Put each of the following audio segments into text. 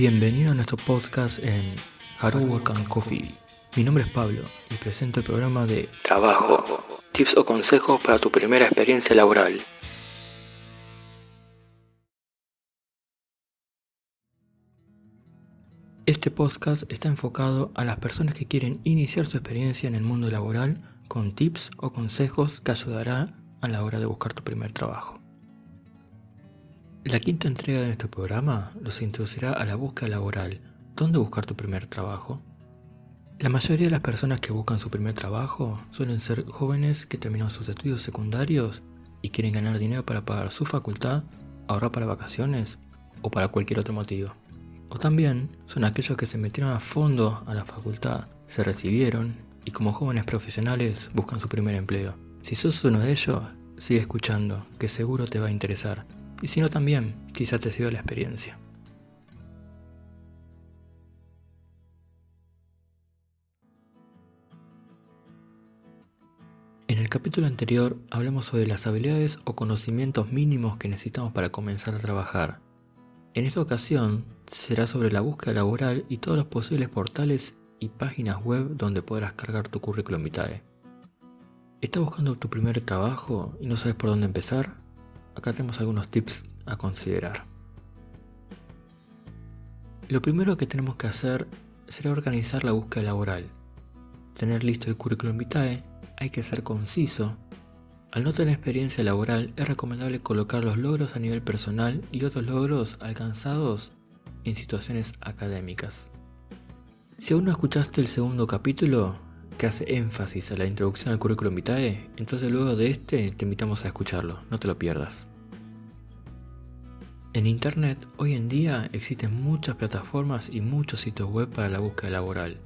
Bienvenido a nuestro podcast en Hard Work and Coffee. Mi nombre es Pablo y presento el programa de Trabajo, tips o consejos para tu primera experiencia laboral. Este podcast está enfocado a las personas que quieren iniciar su experiencia en el mundo laboral con tips o consejos que ayudará a la hora de buscar tu primer trabajo. La quinta entrega de nuestro programa los introducirá a la búsqueda laboral. ¿Dónde buscar tu primer trabajo? La mayoría de las personas que buscan su primer trabajo suelen ser jóvenes que terminan sus estudios secundarios y quieren ganar dinero para pagar su facultad, ahorrar para vacaciones o para cualquier otro motivo. O también son aquellos que se metieron a fondo a la facultad, se recibieron y como jóvenes profesionales buscan su primer empleo. Si sos uno de ellos, sigue escuchando, que seguro te va a interesar. Y si no también, quizá te sirva la experiencia. En el capítulo anterior hablamos sobre las habilidades o conocimientos mínimos que necesitamos para comenzar a trabajar. En esta ocasión será sobre la búsqueda laboral y todos los posibles portales y páginas web donde podrás cargar tu currículum vitae. ¿Estás buscando tu primer trabajo y no sabes por dónde empezar? Acá tenemos algunos tips a considerar. Lo primero que tenemos que hacer será organizar la búsqueda laboral. Tener listo el currículum vitae, hay que ser conciso. Al no tener experiencia laboral es recomendable colocar los logros a nivel personal y otros logros alcanzados en situaciones académicas. Si aún no escuchaste el segundo capítulo, que hace énfasis a la introducción al currículum vitae, entonces luego de este te invitamos a escucharlo, no te lo pierdas. En Internet hoy en día existen muchas plataformas y muchos sitios web para la búsqueda laboral.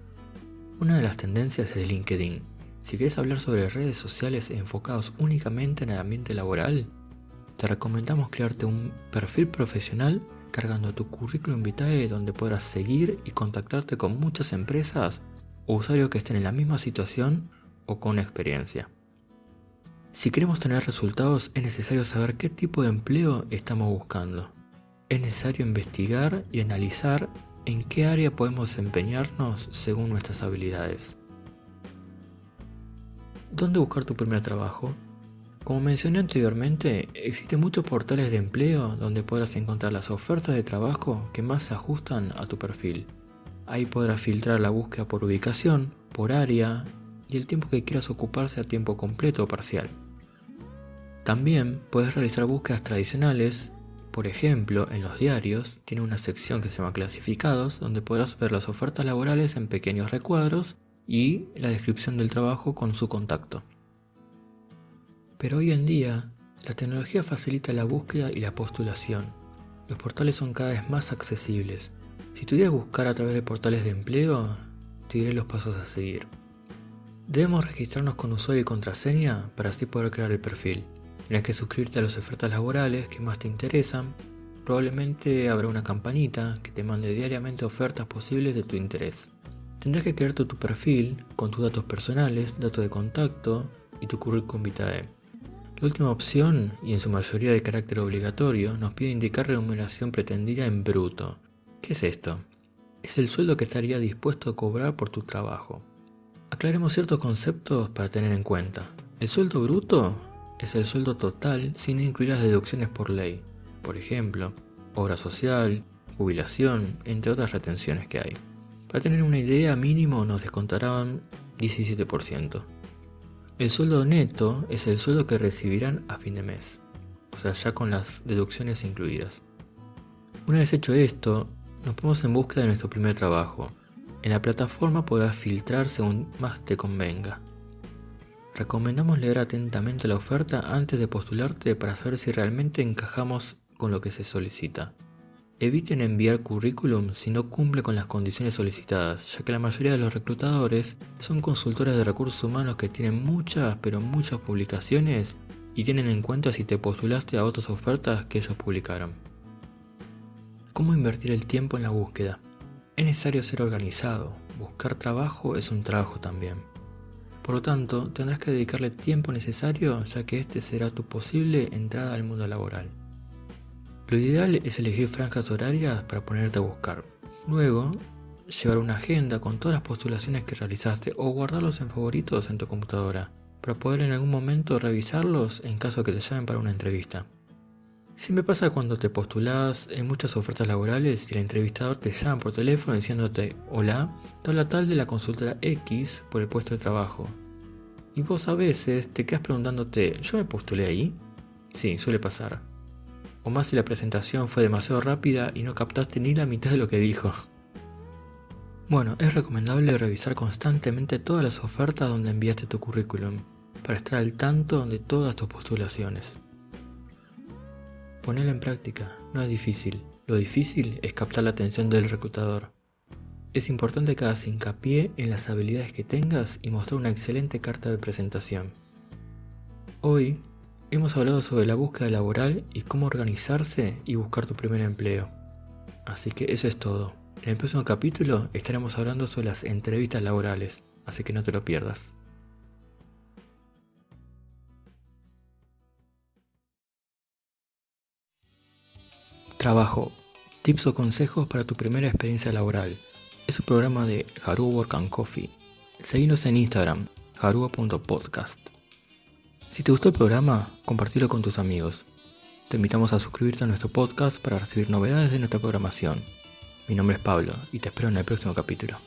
Una de las tendencias es LinkedIn. Si quieres hablar sobre redes sociales enfocados únicamente en el ambiente laboral, te recomendamos crearte un perfil profesional cargando tu currículum vitae donde podrás seguir y contactarte con muchas empresas o usuarios que estén en la misma situación o con experiencia. Si queremos tener resultados es necesario saber qué tipo de empleo estamos buscando. Es necesario investigar y analizar en qué área podemos desempeñarnos según nuestras habilidades. ¿Dónde buscar tu primer trabajo? Como mencioné anteriormente, existen muchos portales de empleo donde podrás encontrar las ofertas de trabajo que más se ajustan a tu perfil. Ahí podrás filtrar la búsqueda por ubicación, por área y el tiempo que quieras ocuparse a tiempo completo o parcial. También puedes realizar búsquedas tradicionales, por ejemplo, en los diarios tiene una sección que se llama clasificados donde podrás ver las ofertas laborales en pequeños recuadros y la descripción del trabajo con su contacto. Pero hoy en día, la tecnología facilita la búsqueda y la postulación. Los portales son cada vez más accesibles si tuvieras buscar a través de portales de empleo, te diré los pasos a seguir. Debemos registrarnos con usuario y contraseña para así poder crear el perfil. Tienes que suscribirte a las ofertas laborales que más te interesan. Probablemente habrá una campanita que te mande diariamente ofertas posibles de tu interés. Tendrás que crear tu, tu perfil con tus datos personales, datos de contacto y tu currículum vitae. La última opción, y en su mayoría de carácter obligatorio, nos pide indicar remuneración pretendida en bruto, ¿Qué es esto? Es el sueldo que estaría dispuesto a cobrar por tu trabajo. Aclaremos ciertos conceptos para tener en cuenta. El sueldo bruto es el sueldo total sin incluir las deducciones por ley, por ejemplo, obra social, jubilación, entre otras retenciones que hay. Para tener una idea, mínimo nos descontarán 17%. El sueldo neto es el sueldo que recibirán a fin de mes, o sea, ya con las deducciones incluidas. Una vez hecho esto, nos ponemos en búsqueda de nuestro primer trabajo. En la plataforma podrás filtrar según más te convenga. Recomendamos leer atentamente la oferta antes de postularte para saber si realmente encajamos con lo que se solicita. Eviten enviar currículum si no cumple con las condiciones solicitadas, ya que la mayoría de los reclutadores son consultores de recursos humanos que tienen muchas, pero muchas publicaciones y tienen en cuenta si te postulaste a otras ofertas que ellos publicaron. ¿Cómo invertir el tiempo en la búsqueda? Es necesario ser organizado. Buscar trabajo es un trabajo también. Por lo tanto, tendrás que dedicarle tiempo necesario ya que este será tu posible entrada al mundo laboral. Lo ideal es elegir franjas horarias para ponerte a buscar. Luego, llevar una agenda con todas las postulaciones que realizaste o guardarlos en favoritos en tu computadora para poder en algún momento revisarlos en caso que te llamen para una entrevista. Siempre pasa cuando te postulas en muchas ofertas laborales y el entrevistador te llama por teléfono diciéndote, hola, te habla tal de la consultora X por el puesto de trabajo. Y vos a veces te quedas preguntándote, ¿yo me postulé ahí? Sí, suele pasar. O más si la presentación fue demasiado rápida y no captaste ni la mitad de lo que dijo. Bueno, es recomendable revisar constantemente todas las ofertas donde enviaste tu currículum, para estar al tanto de todas tus postulaciones. Ponelo en práctica, no es difícil. Lo difícil es captar la atención del reclutador. Es importante que hagas hincapié en las habilidades que tengas y mostrar una excelente carta de presentación. Hoy hemos hablado sobre la búsqueda laboral y cómo organizarse y buscar tu primer empleo. Así que eso es todo. En el próximo capítulo estaremos hablando sobre las entrevistas laborales, así que no te lo pierdas. Trabajo. Tips o consejos para tu primera experiencia laboral. Es un programa de Haru Work and Coffee. Seguinos en Instagram, harua.podcast. Si te gustó el programa, compartilo con tus amigos. Te invitamos a suscribirte a nuestro podcast para recibir novedades de nuestra programación. Mi nombre es Pablo y te espero en el próximo capítulo.